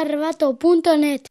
Arrivato.net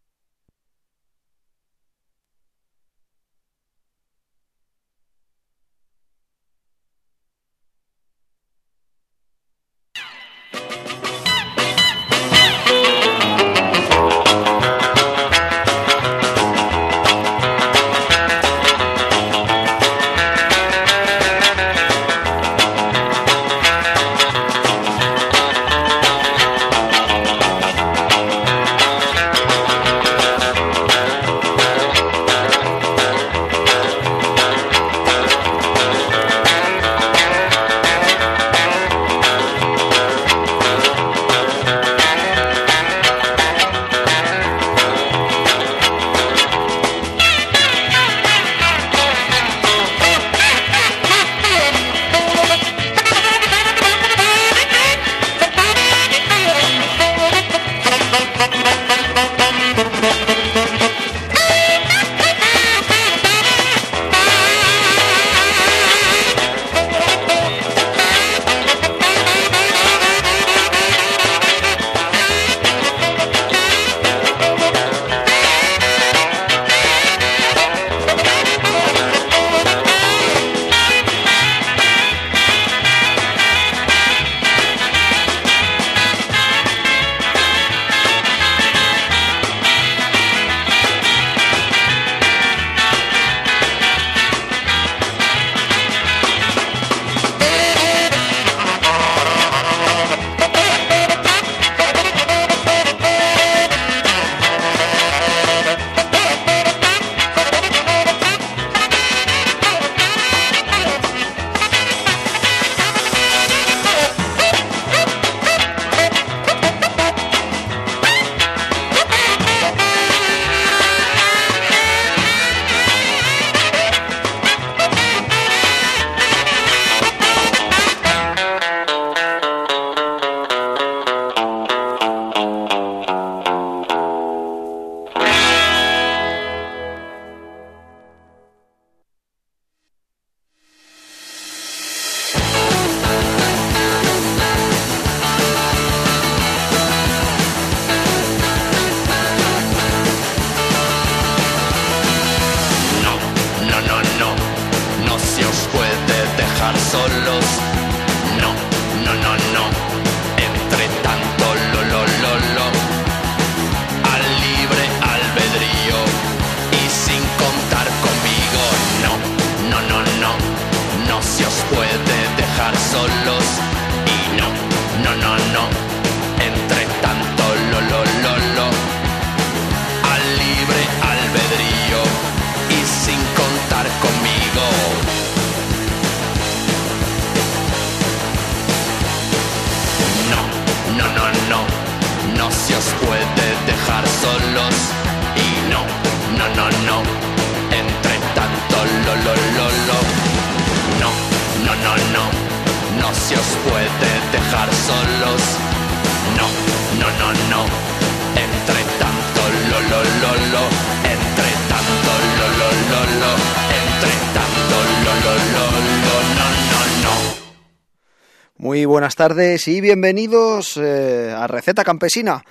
tardes y bienvenidos eh, a Receta Campesina.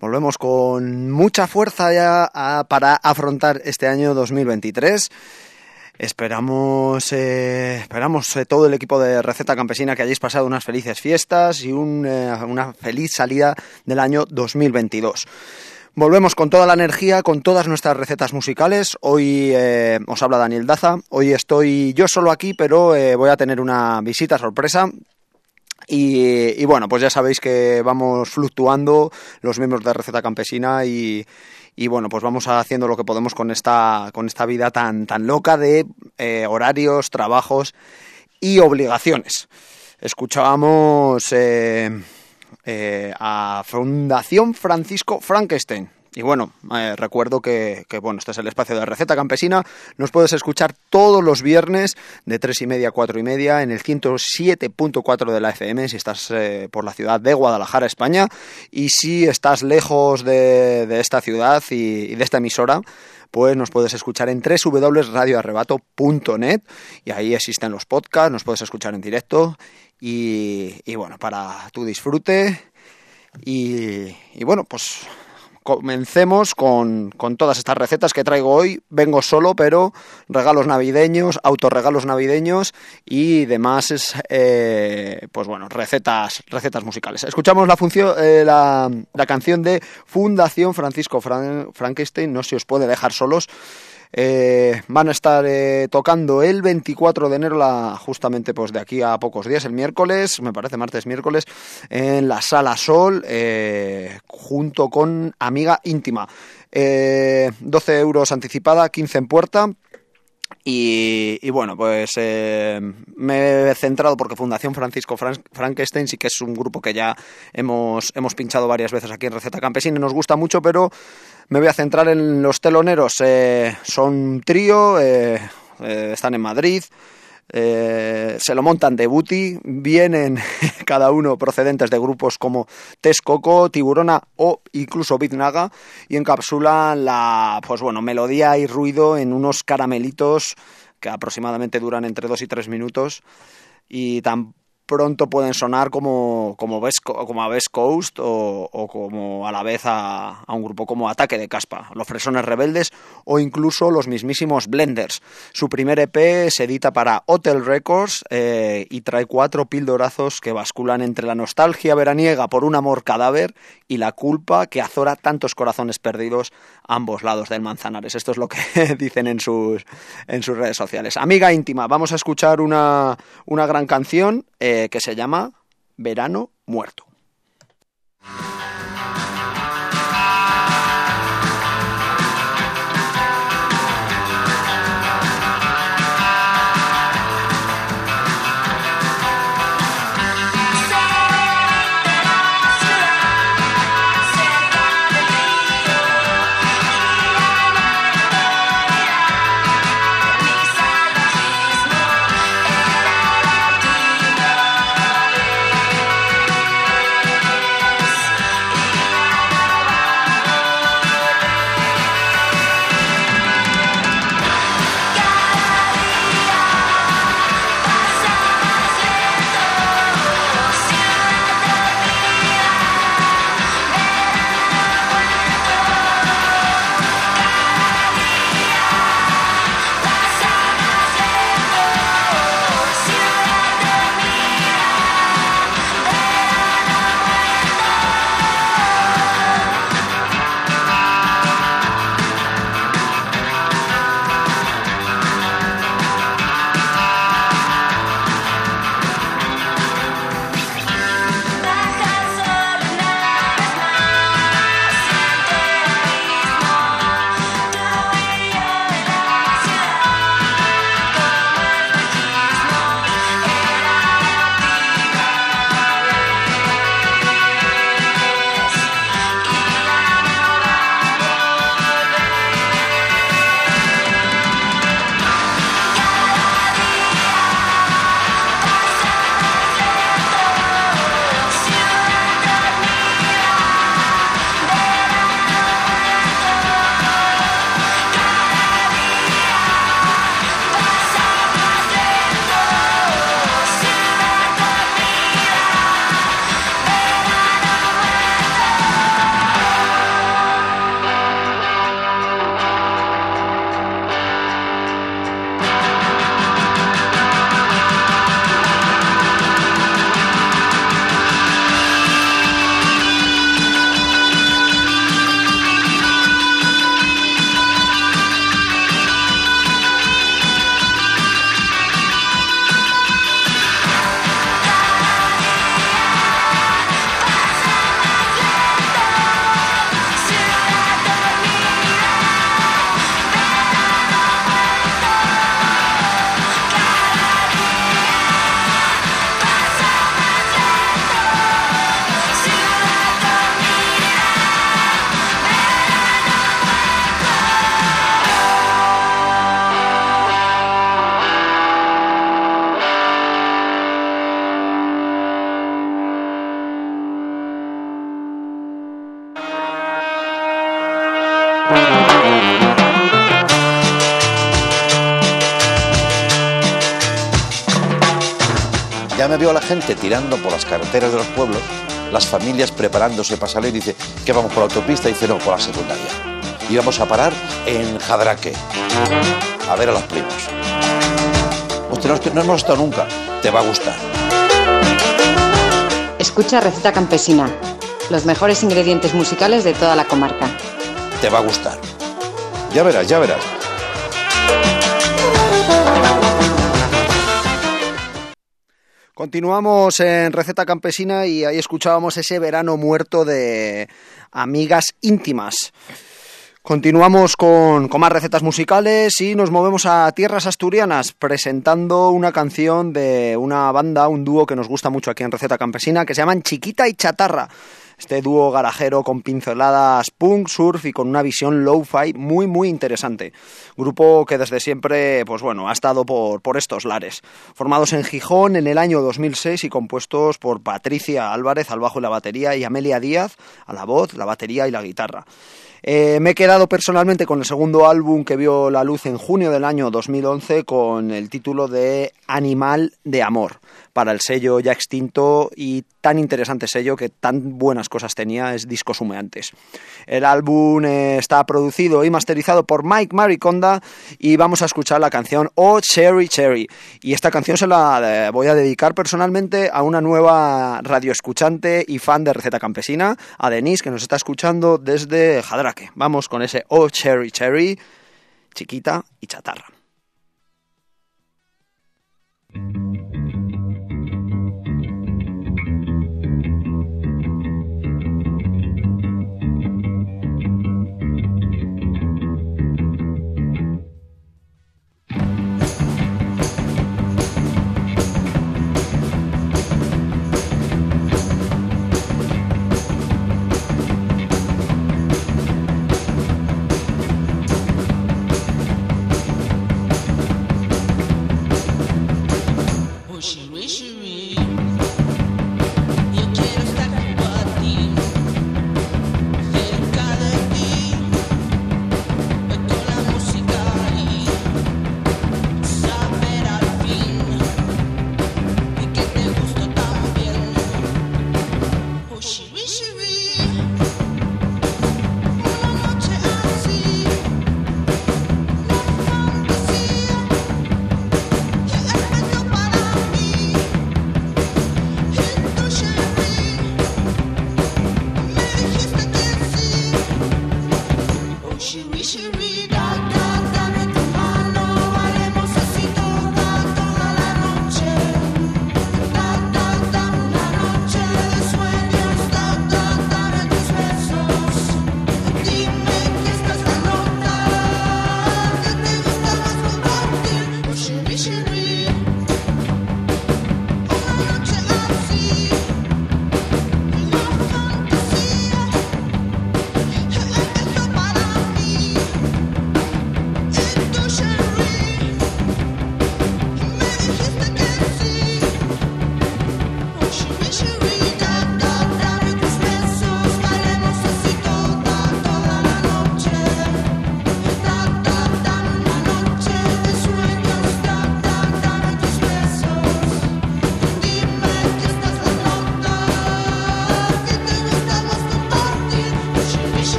Volvemos con mucha fuerza ya para afrontar este año 2023. Esperamos, eh, esperamos eh, todo el equipo de Receta Campesina que hayáis pasado unas felices fiestas y una feliz salida del año 2022. Volvemos con toda la energía, con todas nuestras recetas musicales. Hoy os habla Daniel Daza. Hoy estoy yo solo aquí, pero voy a tener una visita sorpresa. Y, bueno, pues ya sabéis que vamos fluctuando los miembros de Receta Campesina y, bueno, pues vamos haciendo lo que podemos con esta, con esta vida tan, tan loca de eh, horarios, trabajos y obligaciones. Escuchábamos eh, eh, a Fundación Francisco Frankenstein y bueno, eh, recuerdo que, bueno, este es el espacio de Receta Campesina. Nos puedes escuchar todos los viernes de tres y media a cuatro y media en el 107.4 de la FM si estás eh, por la ciudad de Guadalajara, España. Y si estás lejos de, esta ciudad y, de esta emisora, pues nos puedes escuchar en www.radioarrebato.net y ahí existen los podcasts, nos puedes escuchar en directo y, bueno, para tu disfrute. y bueno, pues comencemos con, todas estas recetas que traigo hoy. Vengo solo, pero regalos navideños, autorregalos navideños y demás, es, eh, pues bueno, recetas, recetas musicales. Escuchamos la, función, eh, la, canción de Fundación Francisco Frankenstein, no se os puede dejar solos. Eh, van a estar eh, tocando el 24 de enero, la, justamente pues de aquí a pocos días, el miércoles, me parece martes, miércoles, en la Sala Sol, eh, junto con Amiga Íntima. 12 euros anticipada, 15 en puerta. Y, bueno, pues eh, me he centrado porque Fundación Francisco Frankenstein sí que es un grupo que ya hemos, hemos pinchado varias veces aquí en Receta Campesina y nos gusta mucho, pero me voy a centrar en los teloneros. Eh, son trío, eh, están en Madrid, eh, se lo montan de booty, vienen cada uno procedentes de grupos como Texcoco, Tiburona o incluso Biznaga y encapsulan la pues bueno, melodía y ruido en unos caramelitos que aproximadamente duran entre 2 y 3 minutos y tan pronto pueden sonar como, como, como a West Coast o, como a la vez a, un grupo como Ataque de Caspa, los Fresones Rebeldes o incluso los mismísimos Blenders. Su primer EP se edita para Hotel Records eh, y trae cuatro pildorazos que basculan entre la nostalgia veraniega por un amor cadáver y la culpa que azora tantos corazones perdidos a ambos lados del Manzanares. Esto es lo que dicen en sus, en sus redes sociales. Amiga íntima, vamos a escuchar una, una gran canción. Eh, que se llama Verano Muerto. Vio la gente tirando por las carreteras de los pueblos las familias preparándose para salir, dice, que vamos por la autopista? Y dice, no, por la secundaria. Y vamos a parar en Jadraque, a ver a los primos. Hostia, no, no hemos estado nunca, te va a gustar. Escucha Receta Campesina, los mejores ingredientes musicales de toda la comarca. Te va a gustar. Ya verás, ya verás. Continuamos en Receta Campesina y ahí escuchábamos ese verano muerto de amigas íntimas. Continuamos con, con, más recetas musicales y nos movemos a tierras asturianas presentando una canción de una banda, un dúo que nos gusta mucho aquí en Receta Campesina que se llaman Chiquita y Chatarra. Este dúo garajero con pinceladas punk, surf y con una visión low-fi muy muy interesante. Grupo que desde siempre, pues bueno, ha estado por, por estos lares. Formados en Gijón en el año 2006 y compuestos por Patricia Álvarez al bajo y la batería y Amelia Díaz a la voz, la batería y la guitarra. Eh, me he quedado personalmente con el segundo álbum que vio la luz en junio del año 2011 con el título de Animal de Amor para el sello ya extinto y tan interesante sello que tan buenas cosas tenía es Discos Humeantes. El álbum eh, está producido y masterizado por Mike Mariconda y vamos a escuchar la canción Oh Cherry Cherry. Y esta canción se la eh, voy a dedicar personalmente a una nueva radioescuchante y fan de Receta Campesina, a Denise, que nos está escuchando desde Jadraque. Vamos con ese Oh Cherry Cherry, chiquita y chatarra.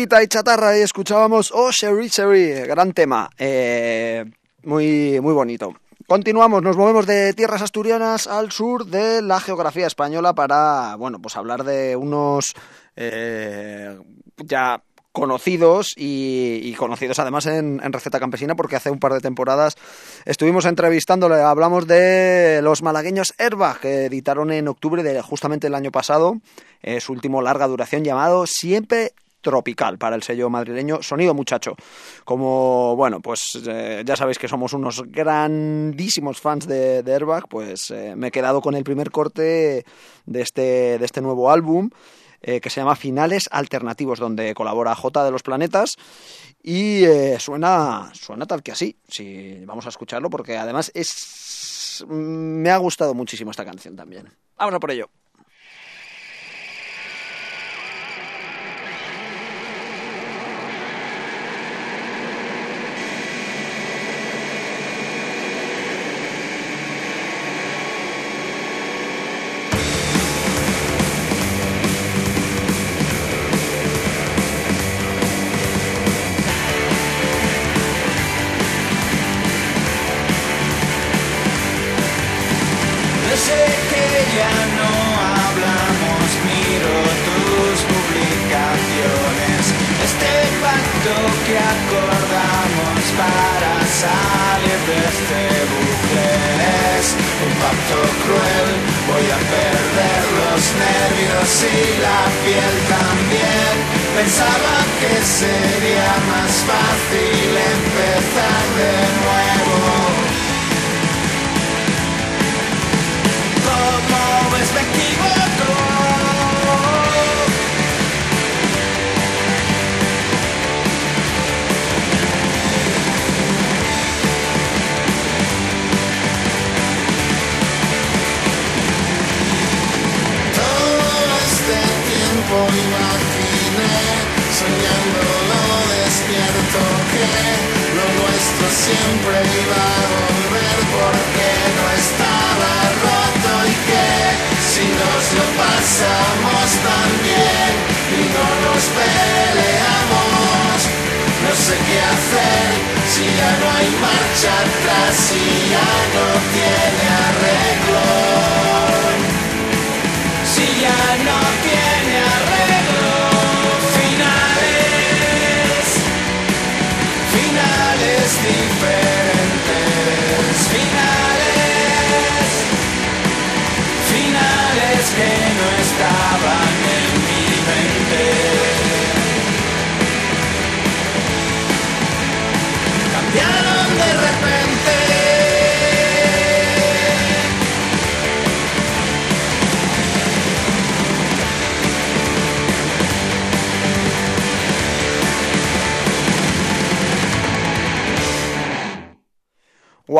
Chiquita y chatarra y escuchábamos Oh Sherry Sherry, gran tema, eh, muy, muy bonito. Continuamos, nos movemos de tierras asturianas al sur de la geografía española para, bueno, pues hablar de unos eh, ya conocidos y, conocidos además en, Receta Campesina porque hace un par de temporadas estuvimos entrevistándole, hablamos de los malagueños Airbag que editaron en octubre de justamente el año pasado eh, su último larga duración llamado Siempre tropical para el sello madrileño Sonido Muchacho. Como, bueno, pues eh, ya sabéis que somos unos grandísimos fans de, Airbag, pues eh, me he quedado con el primer corte de este, de este nuevo álbum. eh, que se llama Finales Alternativos, donde colabora J de los Planetas y suena, suena tal que así. Sí, vamos a escucharlo porque además es me ha gustado muchísimo esta canción también. Vamos a por ello.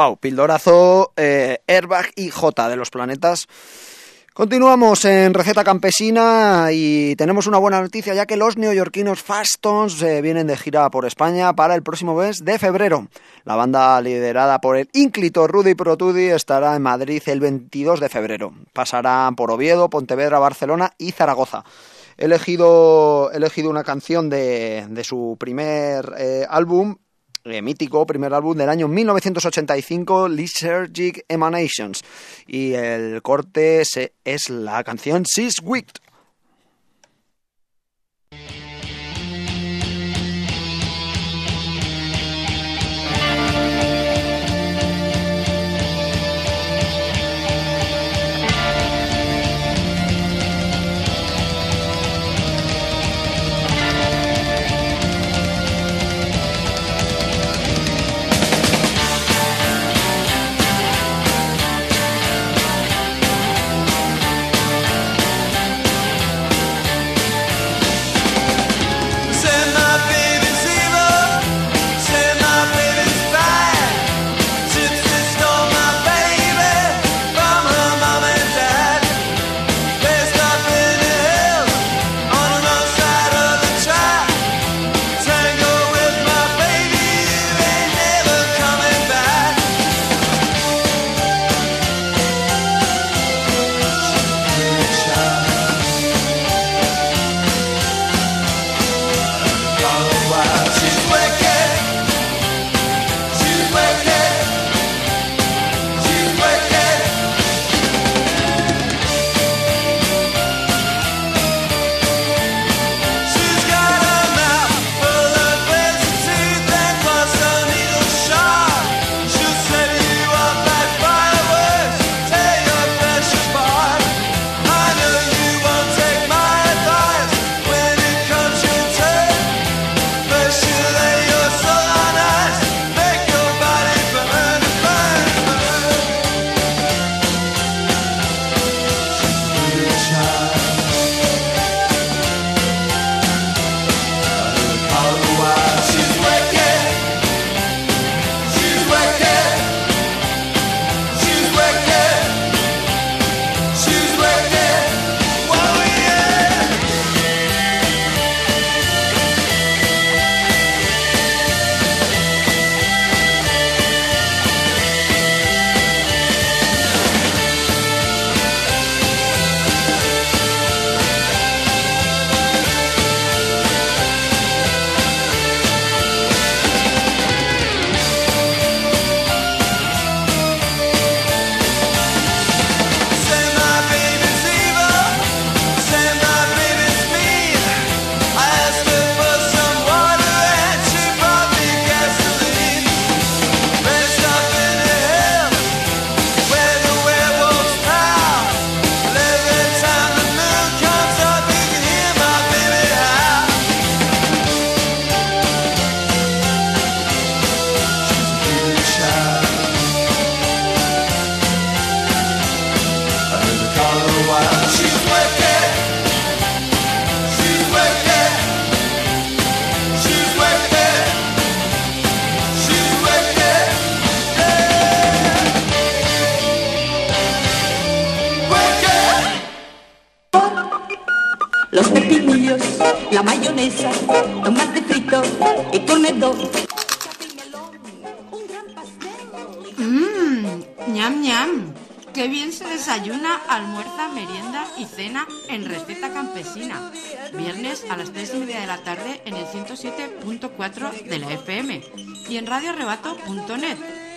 Wow, pildorazo, eh, Airbag y J de los planetas. Continuamos en Receta Campesina y tenemos una buena noticia ya que los neoyorquinos Fastons eh, vienen de gira por España para el próximo mes de febrero. La banda liderada por el ínclito Rudy Protudi estará en Madrid el 22 de febrero. Pasarán por Oviedo, Pontevedra, Barcelona y Zaragoza. He elegido, elegido una canción de, su primer eh, álbum eh, mítico primer álbum del año 1985, Lysergic Emanations. Y el corte es la canción Sis Wicked.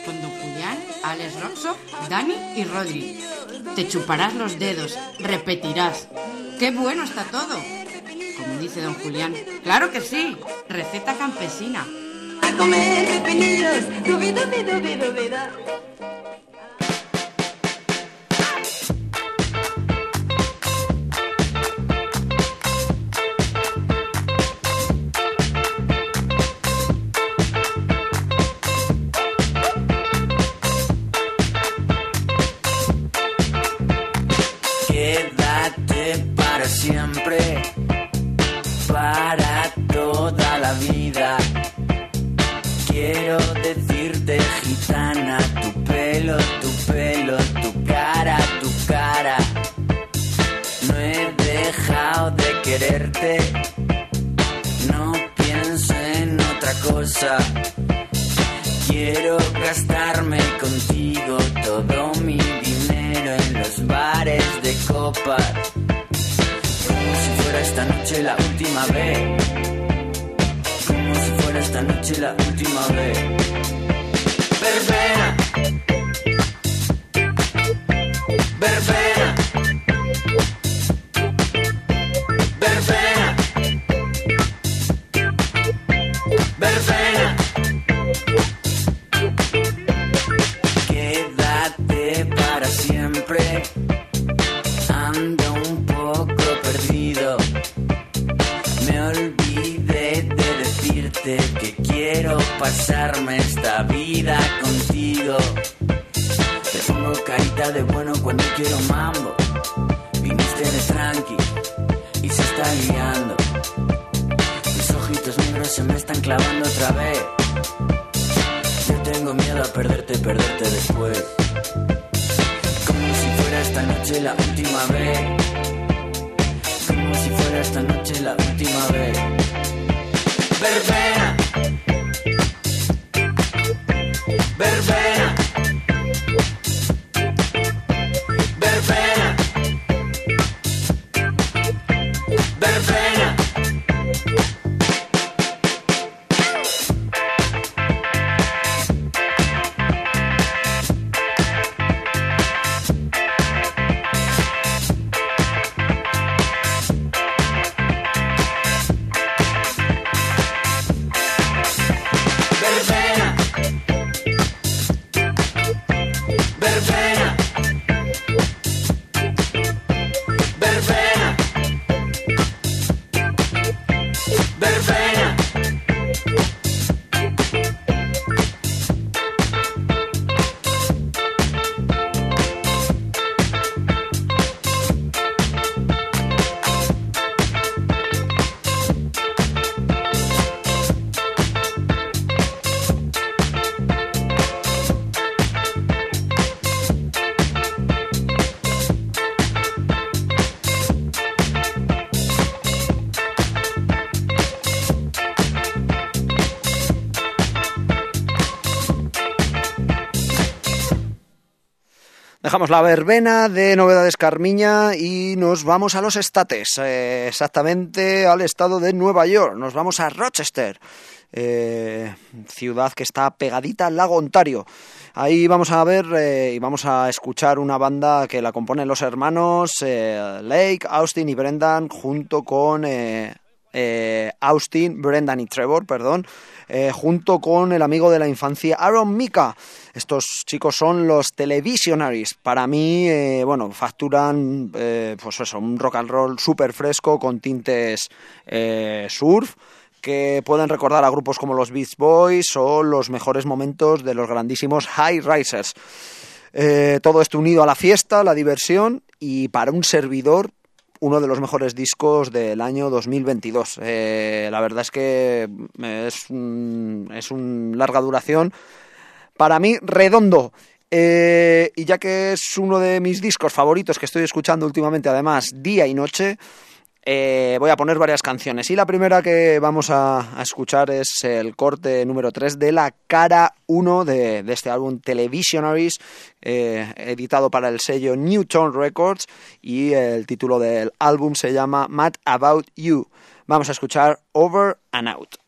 Con Don Julián, Alex Roxo, Dani y Rodri. Te chuparás los dedos, repetirás. ¡Qué bueno está todo! Como dice Don Julián, claro que sí, receta campesina. A comer pepinillos, tu pelo, tu pelo, tu cara, tu cara. No he dejado de quererte, no pienso en otra cosa. Quiero gastarme contigo todo mi dinero en los bares de copa. Como si fuera esta noche la última vez. Como si fuera esta noche la última vez. verbena La verbena de Novedades Carmiña y nos vamos a los estates, eh, exactamente al estado de Nueva York. Nos vamos a Rochester, eh, ciudad que está pegadita al lago Ontario. Ahí vamos a ver eh, y vamos a escuchar una banda que la componen los hermanos Lake, Austin y Brendan junto con Austin, Brendan y Trevor, perdón, junto con el amigo de la infancia Aaron Mika. Estos chicos son los Televisionaries. Para mí, eh, bueno, facturan eh, pues eso, un rock and roll súper fresco con tintes eh, surf que pueden recordar a grupos como los Beach Boys o los mejores momentos de los grandísimos High Risers. todo esto unido a la fiesta, la diversión y para un servidor uno de los mejores discos del año 2022. la verdad es que es un, es un larga duración para mí redondo. Eh, y ya que es uno de mis discos favoritos que estoy escuchando últimamente, además, día y noche, eh, voy a poner varias canciones. Y la primera que vamos a, escuchar es el corte número 3 de la cara 1 de, de este álbum Televisionaries, eh, editado para el sello Newton Records. Y el título del álbum se llama Mad About You. Vamos a escuchar Over and Out.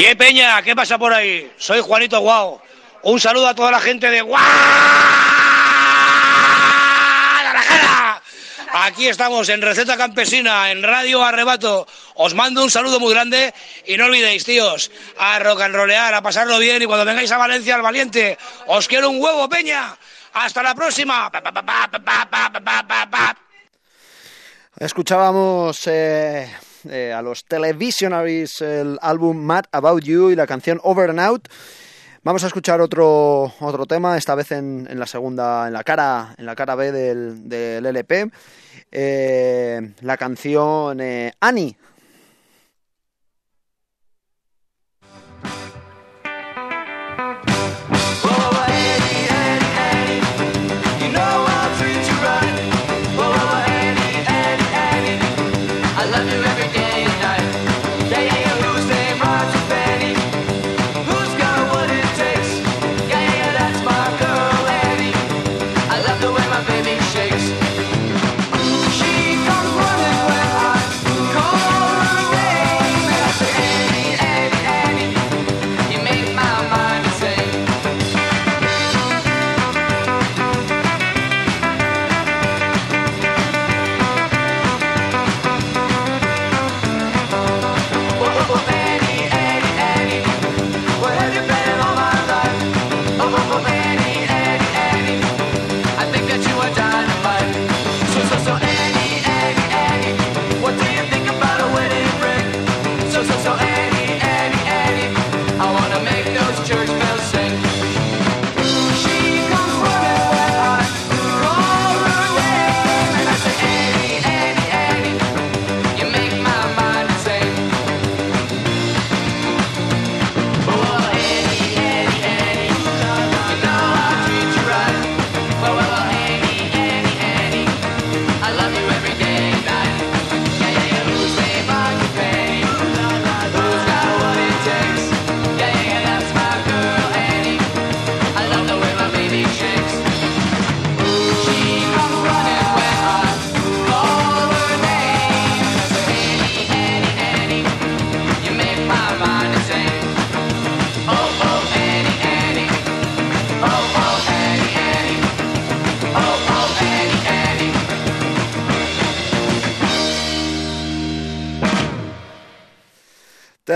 Bien, Peña, ¿qué pasa por ahí? Soy Juanito Guau. Un saludo a toda la gente de Guadalajara. Aquí estamos en Receta Campesina, en Radio Arrebato. Os mando un saludo muy grande y no olvidéis, tíos, a rock and rolear, a pasarlo bien y cuando vengáis a Valencia al Valiente, os quiero un huevo, Peña. Hasta la próxima. Escuchábamos eh, a los Televisionaries el álbum Mad About You y la canción Over and Out. Vamos a escuchar otro, otro tema, esta vez en, en la segunda, en la cara, en la cara B del, del LP. Eh, la canción eh, Annie.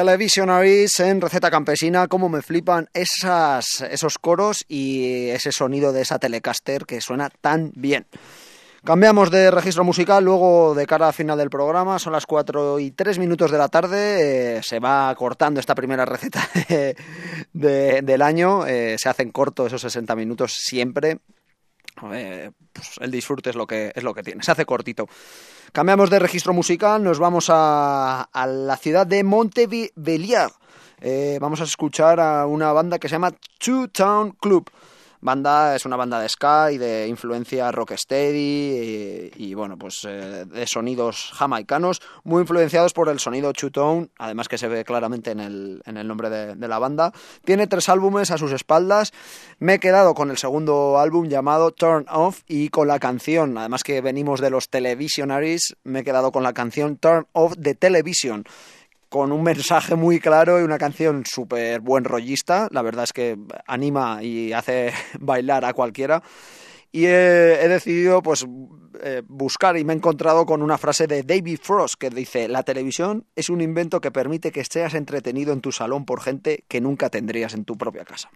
Televisionaries en Receta Campesina, cómo me flipan esas, esos coros y ese sonido de esa Telecaster que suena tan bien. Cambiamos de registro musical, luego de cara a final del programa, son las 4 y 3 minutos de la tarde, eh, se va cortando esta primera receta de- de- del año, eh, se hacen cortos esos 60 minutos siempre, eh, pues el disfrute es lo que es lo que tiene, se hace cortito. Cambiamos de registro musical, nos vamos a, la ciudad de Montevideo. Eh, vamos a escuchar a una banda que se llama Two Town Club. Banda es una banda de ska y de influencia rocksteady y, y, bueno, pues eh, de sonidos jamaicanos, muy influenciados por el sonido Two Tone, además que se ve claramente en el, en el nombre de, de la banda. Tiene tres álbumes a sus espaldas. Me he quedado con el segundo álbum llamado Turn Off y con la canción, además que venimos de los Televisionaries, me he quedado con la canción Turn Off de Television con un mensaje muy claro y una canción súper buen rollista. La verdad es que anima y hace bailar a cualquiera. Y he, decidido pues eh, buscar y me he encontrado con una frase de David Frost que dice, la televisión es un invento que permite que estés entretenido en tu salón por gente que nunca tendrías en tu propia casa.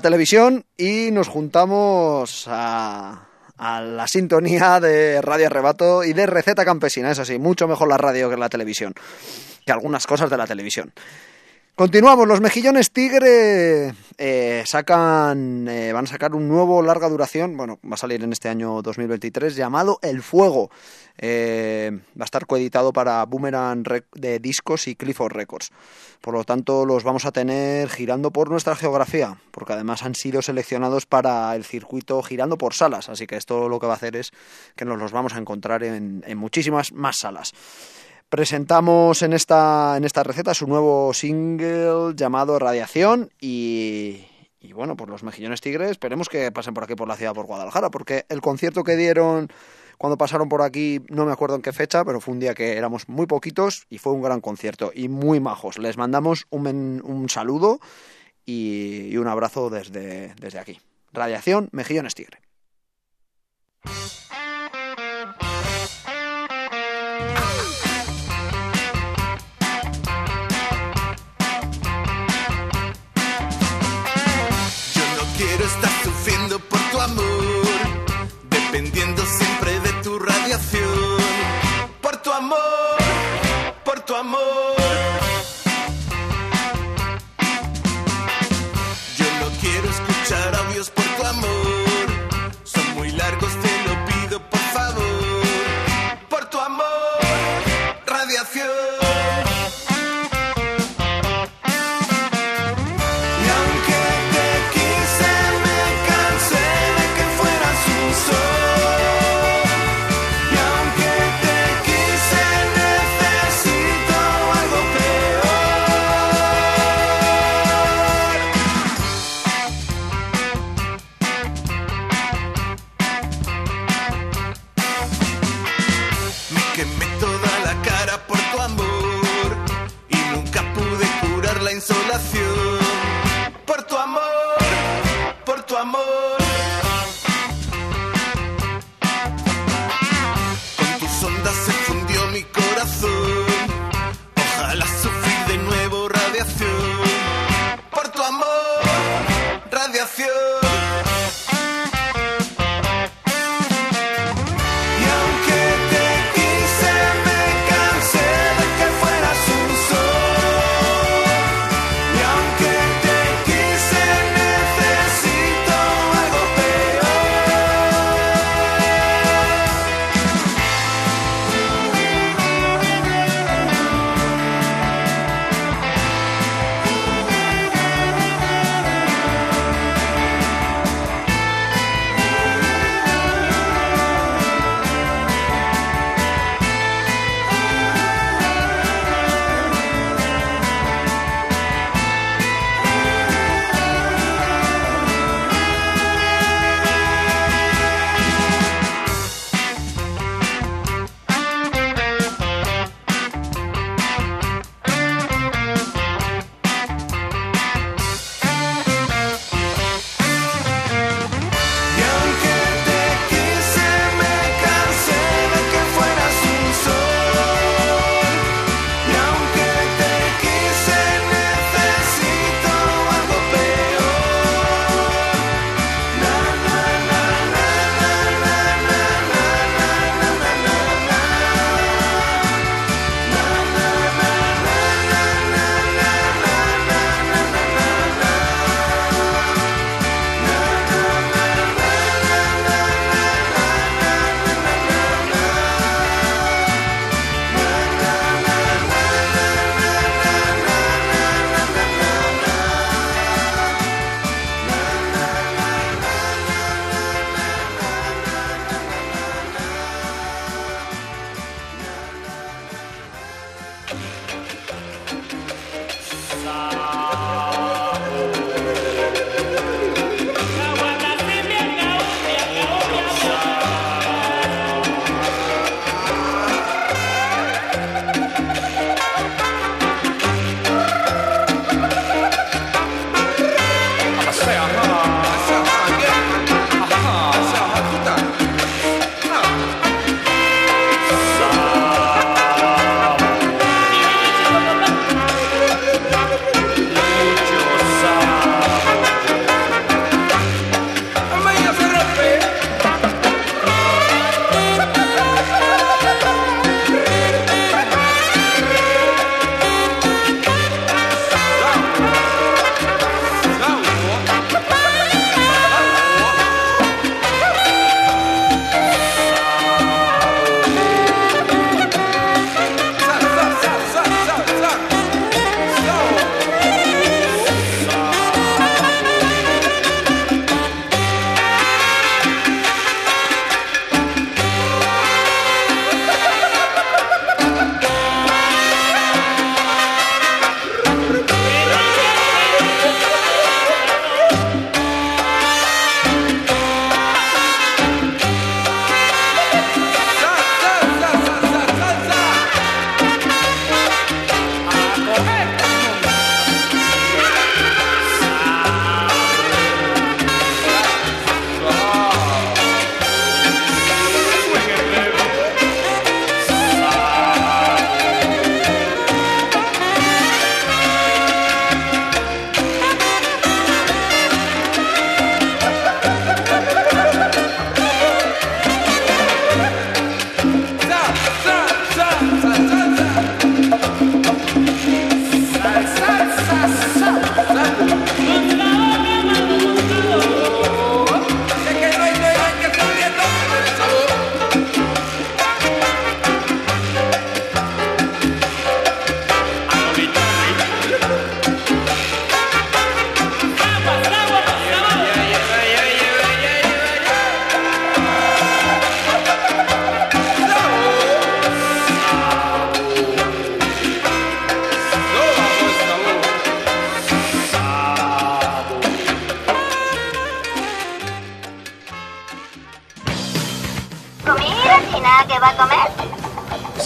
Televisión y nos juntamos a, a la sintonía de Radio Arrebato y de Receta Campesina. Es así, mucho mejor la radio que la televisión, que algunas cosas de la televisión. Continuamos, los mejillones tigre eh, sacan, eh, van a sacar un nuevo larga duración, bueno, va a salir en este año 2023, llamado El Fuego. Eh, va a estar coeditado para Boomerang de Discos y Clifford Records. Por lo tanto, los vamos a tener girando por nuestra geografía, porque además han sido seleccionados para el circuito girando por salas. Así que esto lo que va a hacer es que nos los vamos a encontrar en, en muchísimas más salas. Presentamos en esta, en esta receta su nuevo single llamado Radiación y, bueno, pues los mejillones tigres esperemos que pasen por aquí por la ciudad, por Guadalajara, porque el concierto que dieron cuando pasaron por aquí, no me acuerdo en qué fecha, pero fue un día que éramos muy poquitos y fue un gran concierto y muy majos. Les mandamos un, un saludo y, y un abrazo desde, desde aquí. Radiación, mejillones tigre.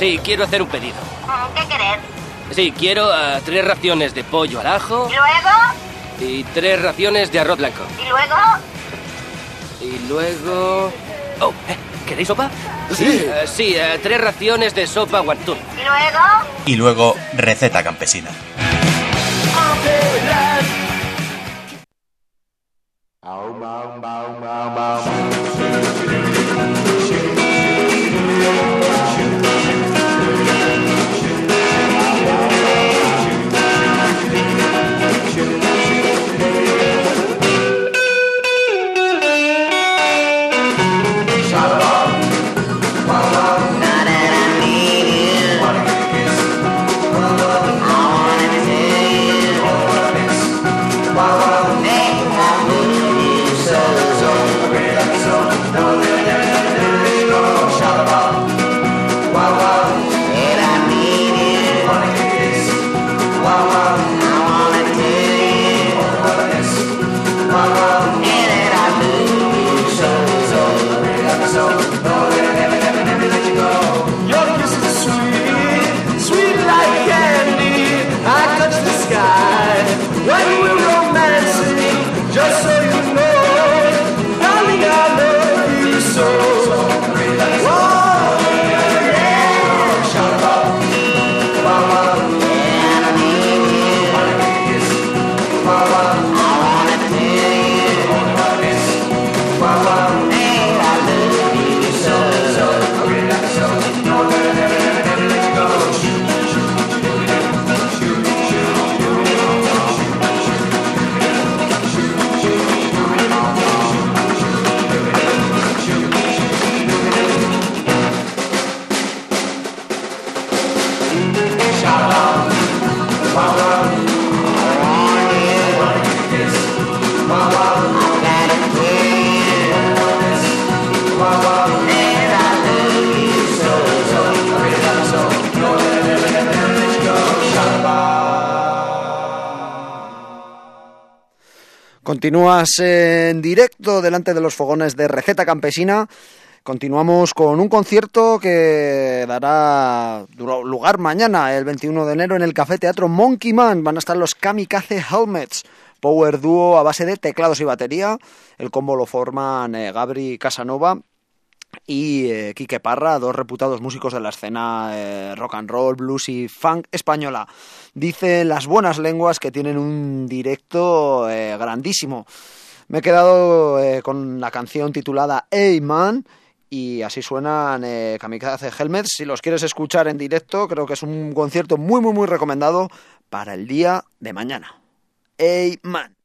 Sí, quiero hacer un pedido. Mm, ¿Qué querés? Sí, quiero ah, tres raciones de pollo al ajo ¿Y luego? y tres raciones de arroz blanco. ¿Y luego? Y luego... Oh, ¿eh? ¿queréis sopa? Sí. Eh, sí, eh, tres raciones de sopa guantún. ¿Y luego? Y luego, receta campesina. Continúas en directo delante de los fogones de Receta Campesina. Continuamos con un concierto que dará lugar mañana, el 21 de enero, en el Café Teatro Monkey Man. Van a estar los Kamikaze Helmets, power dúo a base de teclados y batería. El combo lo forman eh, Gabri Casanova y eh, Quique Parra, dos reputados músicos de la escena eh, rock and roll, blues y funk española. Dicen las buenas lenguas que tienen un directo eh, grandísimo. Me he quedado eh, con la canción titulada Hey Man y así suenan Kamikaze Helmets. Si los quieres escuchar en directo, creo que es un concierto muy, muy, muy recomendado para el día de mañana. Hey Man.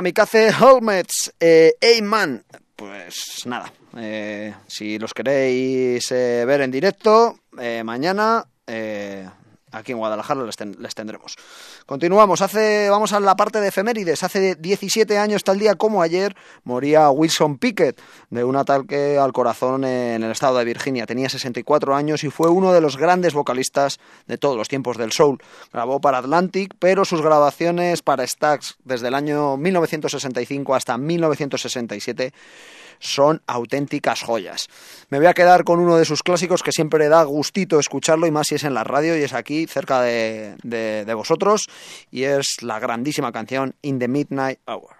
Kamikaze Helmets, eh, Man. Pues nada, eh, si los queréis eh, ver en directo, eh, mañana eh, aquí en Guadalajara les, ten- les tendremos. Continuamos, hace, vamos a la parte de efemérides. Hace 17 años, tal día como ayer, moría Wilson Pickett de un ataque al corazón en el estado de Virginia. Tenía 64 años y fue uno de los grandes vocalistas de todos los tiempos del soul. Grabó para Atlantic, pero sus grabaciones para Stax desde el año 1965 hasta 1967 son auténticas joyas. Me voy a quedar con uno de sus clásicos que siempre da gustito escucharlo y más si es en la radio y es aquí cerca de, de- vosotros y es la grandísima canción In the Midnight Hour.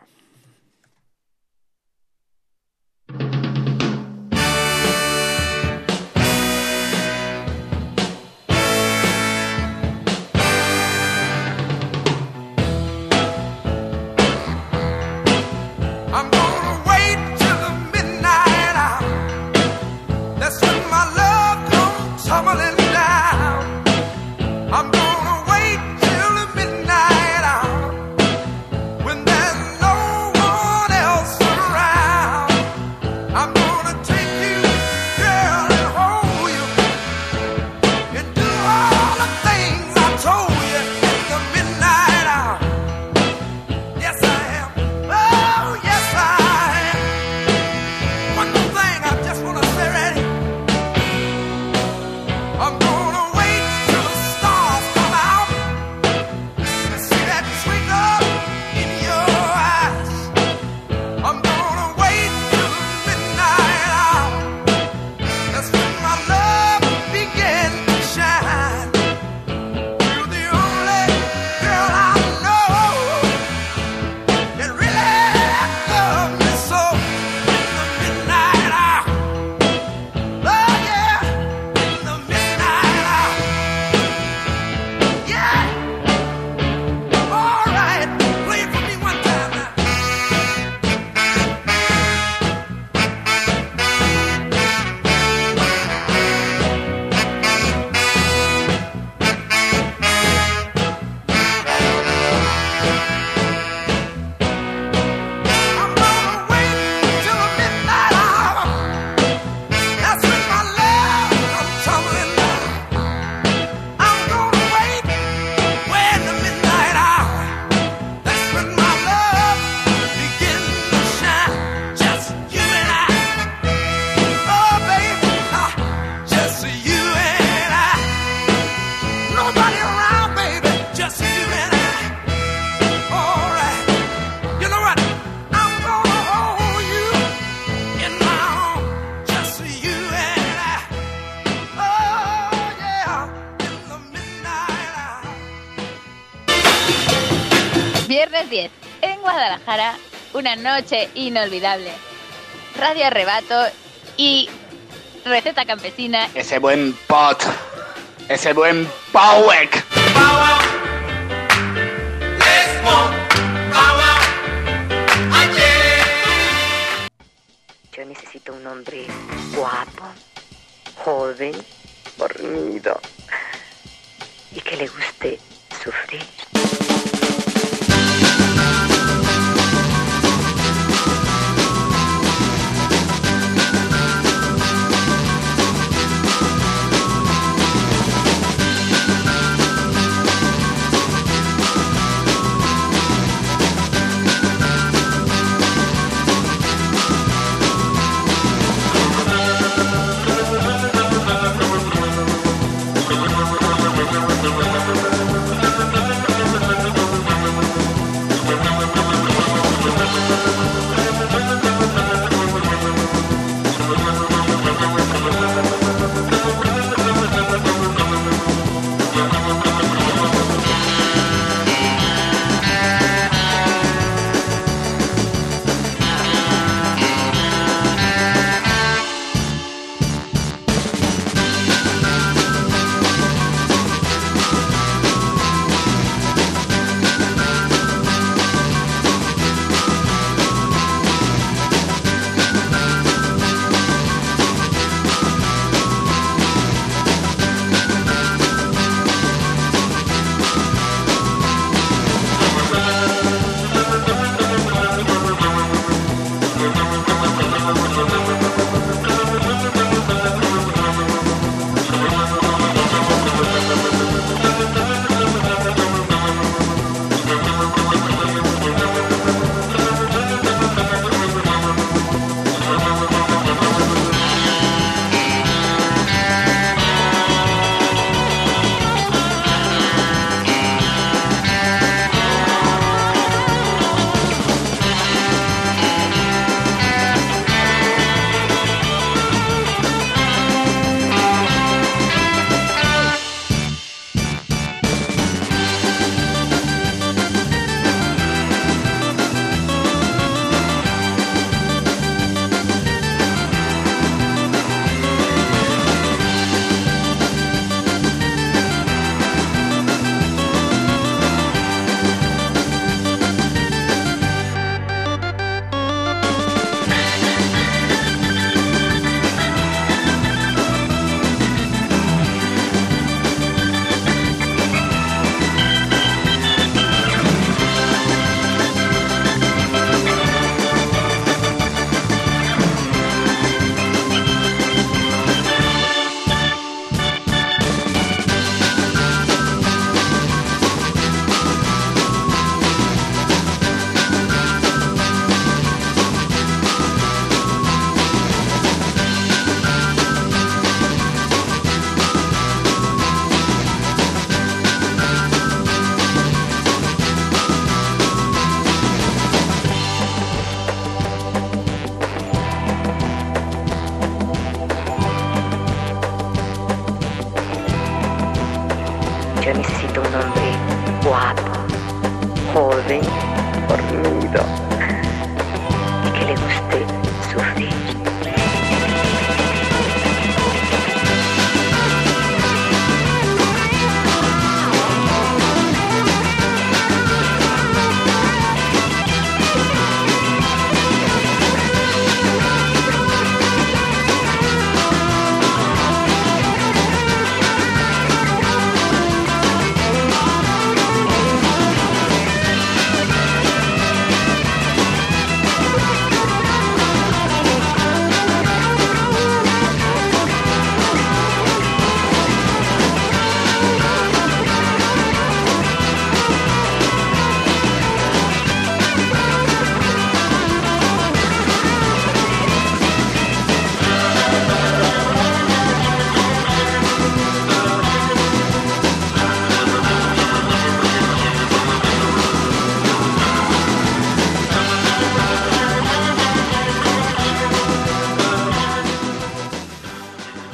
Una noche inolvidable. Radio Arrebato y Receta Campesina. Ese buen pot. Ese buen Powek. Yo necesito un hombre guapo, joven, fornido y que le guste sufrir.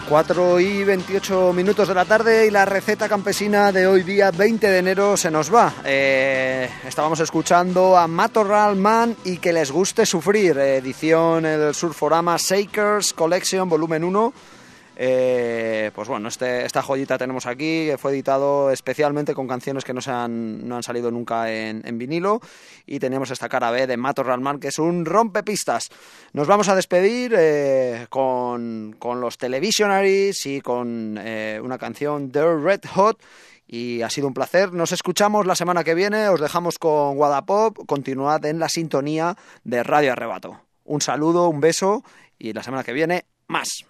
4 y 28 minutos de la tarde y la receta campesina de hoy día 20 de enero se nos va. Eh, estábamos escuchando a Matorral Man y que les guste sufrir, edición el Surforama Shakers Collection volumen 1 eh, pues bueno, este, esta joyita tenemos aquí, que fue editado especialmente con canciones que no, se han, no han salido nunca en, vinilo. Y tenemos esta cara B de Matorral Man, que es un rompepistas. Nos vamos a despedir eh, con, con los Televisionaries y con eh, una canción The Red Hot. Y ha sido un placer. Nos escuchamos la semana que viene. Os dejamos con Guadapop. Continuad en la sintonía de Radio Arrebato. Un saludo, un beso y la semana que viene más.